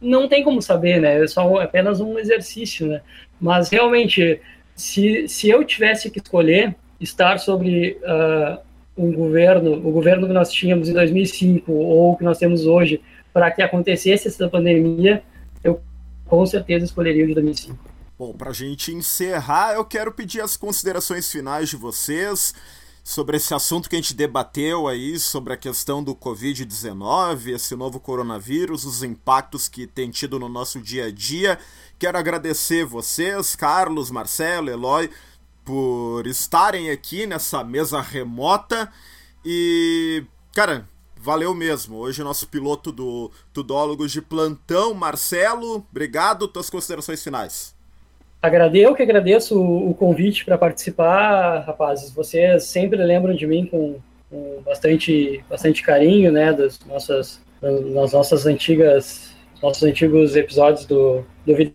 não tem como saber, né? É só apenas um exercício, né? Mas realmente, se, se eu tivesse que escolher estar sobre uh, um governo, o governo que nós tínhamos em 2005 ou que nós temos hoje, para que acontecesse essa pandemia, eu com certeza escolheria o de 2005. Bom, para a gente encerrar, eu quero pedir as considerações finais de vocês sobre esse assunto que a gente debateu aí, sobre a questão do Covid-19, esse novo coronavírus, os impactos que tem tido no nosso dia a dia. Quero agradecer vocês, Carlos, Marcelo, Eloy, por estarem aqui nessa mesa remota. E, cara, valeu mesmo. Hoje nosso piloto do Tudólogos de plantão, Marcelo, obrigado. Tuas considerações finais. Agradeço, que agradeço o, convite para participar, rapazes. Vocês sempre lembram de mim com, com bastante, bastante carinho, né, das nossas, das nossas antigas, nossos antigos episódios do, do Vida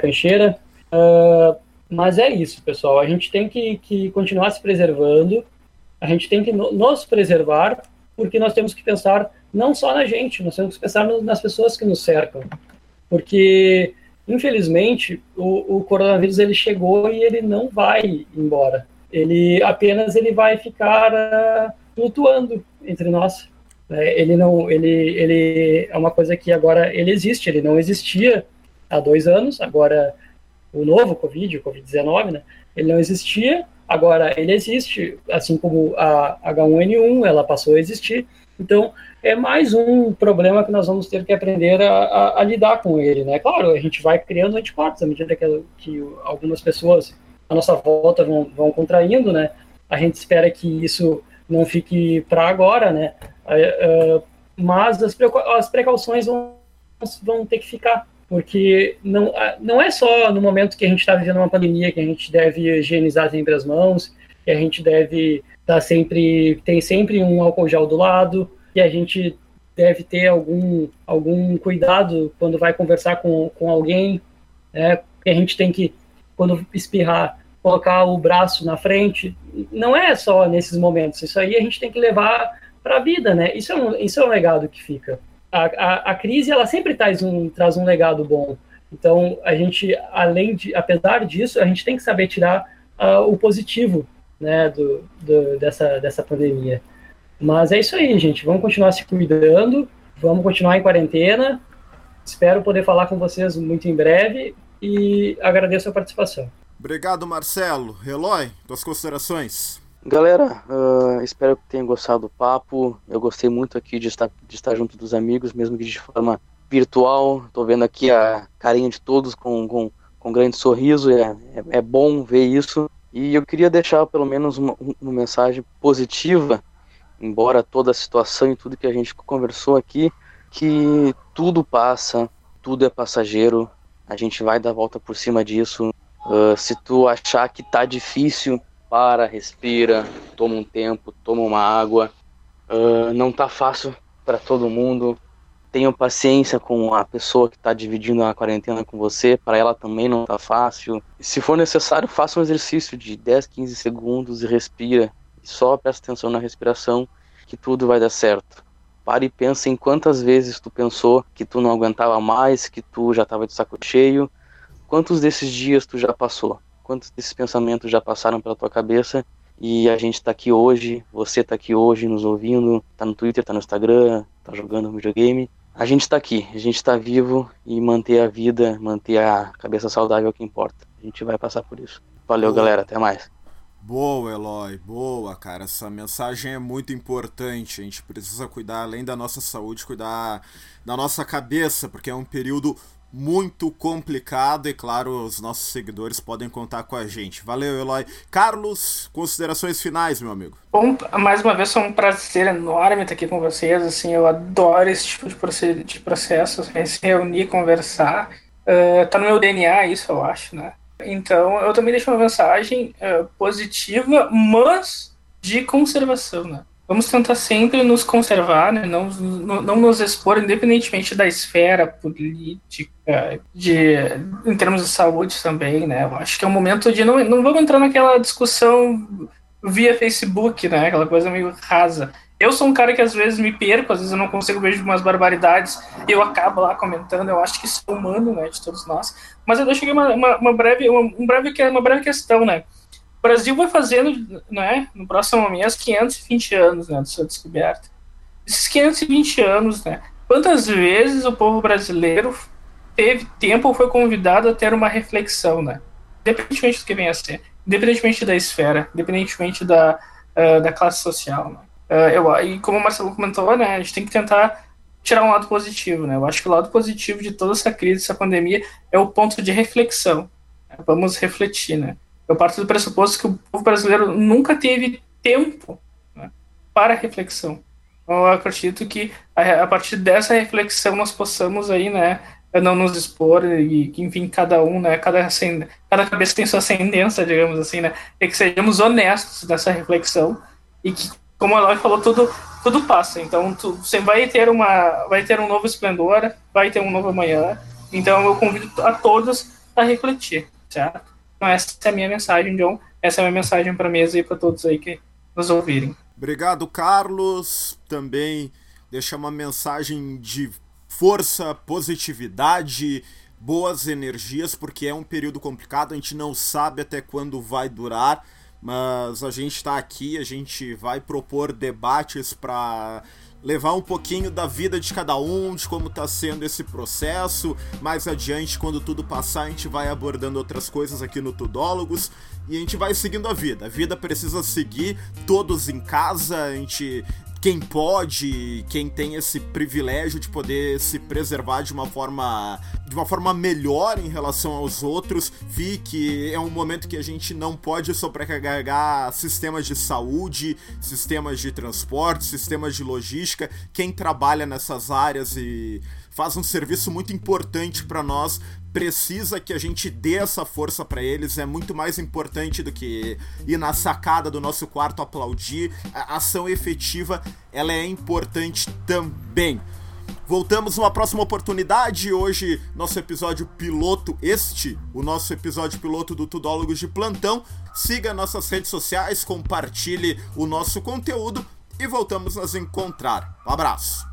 Cancheira. Uh, mas é isso, pessoal. A gente tem que, que continuar se preservando, a gente tem que no, nos preservar, porque nós temos que pensar não só na gente, nós temos que pensar nas pessoas que nos cercam. Porque Infelizmente, o, o, coronavírus ele chegou e ele não vai embora. Ele apenas ele vai ficar uh, flutuando entre nós. É, ele não, ele, ele é uma coisa que agora ele existe. Ele não existia há dois anos. Agora o novo Covid, o Covid-19, né? Ele não existia. Agora ele existe, assim como a H1N1, ela passou a existir. Então é mais um problema que nós vamos ter que aprender a, a, a lidar com ele, né? Claro, a gente vai criando anticorpos à medida que, que algumas pessoas à nossa volta vão, vão contraindo, né? A gente espera que isso não fique para agora, né? Uh, mas as, as precauções vão, vão ter que ficar, porque não, não é só no momento que a gente está vivendo uma pandemia que a gente deve higienizar sempre as mãos, que a gente deve estar tá sempre, tem sempre um álcool gel do lado, que a gente deve ter algum, algum cuidado quando vai conversar com, com alguém, né? Que a gente tem que, quando espirrar, colocar o braço na frente. Não é só nesses momentos, isso aí a gente tem que levar para a vida, né? Isso é, um, isso é um legado que fica. A, a, a crise, ela sempre traz um, traz um legado bom. Então, a gente, além de, apesar disso, a gente tem que saber tirar uh, o positivo, né, do, do, dessa, dessa pandemia. Mas é isso aí, gente. Vamos continuar se cuidando, vamos continuar em quarentena. Espero poder falar com vocês muito em breve e agradeço a participação. Obrigado, Marcelo. Eloy, tuas considerações? Galera, uh, espero que tenham gostado do papo. Eu gostei muito aqui de estar, de estar junto dos amigos, mesmo que de forma virtual. Estou vendo aqui a carinha de todos com, com, com um grande sorriso. É, é, é, bom ver isso. E eu queria deixar pelo menos uma, uma mensagem positiva embora toda a situação e tudo que a gente conversou aqui, que tudo passa, tudo é passageiro, a gente vai dar volta por cima disso. Uh, se tu achar que tá difícil, para, respira, toma um tempo, toma uma água. Uh, não tá fácil para todo mundo. Tenha paciência com a pessoa que está dividindo a quarentena com você, para ela também não tá fácil. Se for necessário, faça um exercício de 10, 15 segundos e respira só presta atenção na respiração que tudo vai dar certo. Pare e pensa em quantas vezes tu pensou que tu não aguentava mais, que tu já estava de saco cheio. Quantos desses dias tu já passou? Quantos desses pensamentos já passaram pela tua cabeça? E a gente está aqui hoje, você está aqui hoje nos ouvindo, está no Twitter, está no Instagram, está jogando videogame. A gente está aqui, a gente está vivo e manter a vida, manter a cabeça saudável é o que importa. A gente vai passar por isso. Valeu, boa. galera. Até mais. Boa, Eloy. Boa, cara. Essa mensagem é muito importante. A gente precisa cuidar, além da nossa saúde, cuidar da nossa cabeça, porque é um período muito complicado e, claro, os nossos seguidores podem contar com a gente. Valeu, Eloy. Carlos, considerações finais, meu amigo. Bom, mais uma vez foi um prazer enorme estar aqui com vocês. Assim, eu adoro esse tipo de, de processo, assim, se reunir, conversar. Uh, tá no meu DNA isso, eu acho, né? Então, eu também deixo uma mensagem uh, positiva, mas de conservação, né? Vamos tentar sempre nos conservar, né? não, não, nos expor, independentemente da esfera política, de, em termos de saúde também, né? Eu acho que é um momento de não, não vamos entrar naquela discussão via Facebook, né? Aquela coisa meio rasa. Eu sou um cara que às vezes me perco, às vezes eu não consigo ver umas barbaridades e eu acabo lá comentando. Eu acho que isso é humano, né, de todos nós. Mas eu deixo aqui uma, uma, uma breve, uma, um breve, uma breve questão, né? O Brasil vai fazendo, né, no próximo mês, 520 anos né, de sua descoberta. Esses 520 anos, né, quantas vezes o povo brasileiro teve tempo ou foi convidado a ter uma reflexão, né? Independentemente do que venha a ser, independentemente da esfera, independentemente da, uh, da classe social, né? Uh, eu, e como o Marcelo comentou, né, a gente tem que tentar tirar um lado positivo, né? Eu acho que o lado positivo de toda essa crise, essa pandemia, é o ponto de reflexão. Vamos refletir, né? Eu parto do pressuposto que o povo brasileiro nunca teve tempo né, para reflexão. Então, eu acredito que a, partir dessa reflexão nós possamos aí, né, não nos expor e enfim, cada um, né, cada, cada cabeça tem sua ascendência, digamos assim, né, e que sejamos honestos nessa reflexão e que, como a Eloy falou, tudo, tudo passa. Então, tu, você vai ter uma, vai ter um novo esplendor, vai ter um novo amanhã. Então, eu convido a todos a refletir, certo? Então, essa é a minha mensagem, John. Essa é a minha mensagem para a mesa e para todos aí que nos ouvirem. Obrigado, Carlos. Também deixa uma mensagem de força, positividade, boas energias, porque é um período complicado, a gente não sabe até quando vai durar, mas a gente está aqui, a gente vai propor debates para levar um pouquinho da vida de cada um, de como está sendo esse processo. Mais adiante, quando tudo passar, a gente vai abordando outras coisas aqui no Tudólogos e a gente vai seguindo a vida. A vida precisa seguir, todos em casa, a gente quem pode, quem tem esse privilégio de poder se preservar de uma forma de uma forma melhor em relação aos outros, vi que é um momento que a gente não pode sobrecarregar sistemas de saúde, sistemas de transporte, sistemas de logística, quem trabalha nessas áreas e faz um serviço muito importante para nós precisa que a gente dê essa força para eles, é muito mais importante do que ir na sacada do nosso quarto aplaudir. A ação efetiva, ela é importante também. Voltamos numa próxima oportunidade. Hoje, nosso episódio piloto, este, o nosso episódio piloto do Tudólogos de Plantão. Siga nossas redes sociais, compartilhe o nosso conteúdo e voltamos a nos encontrar. Um abraço.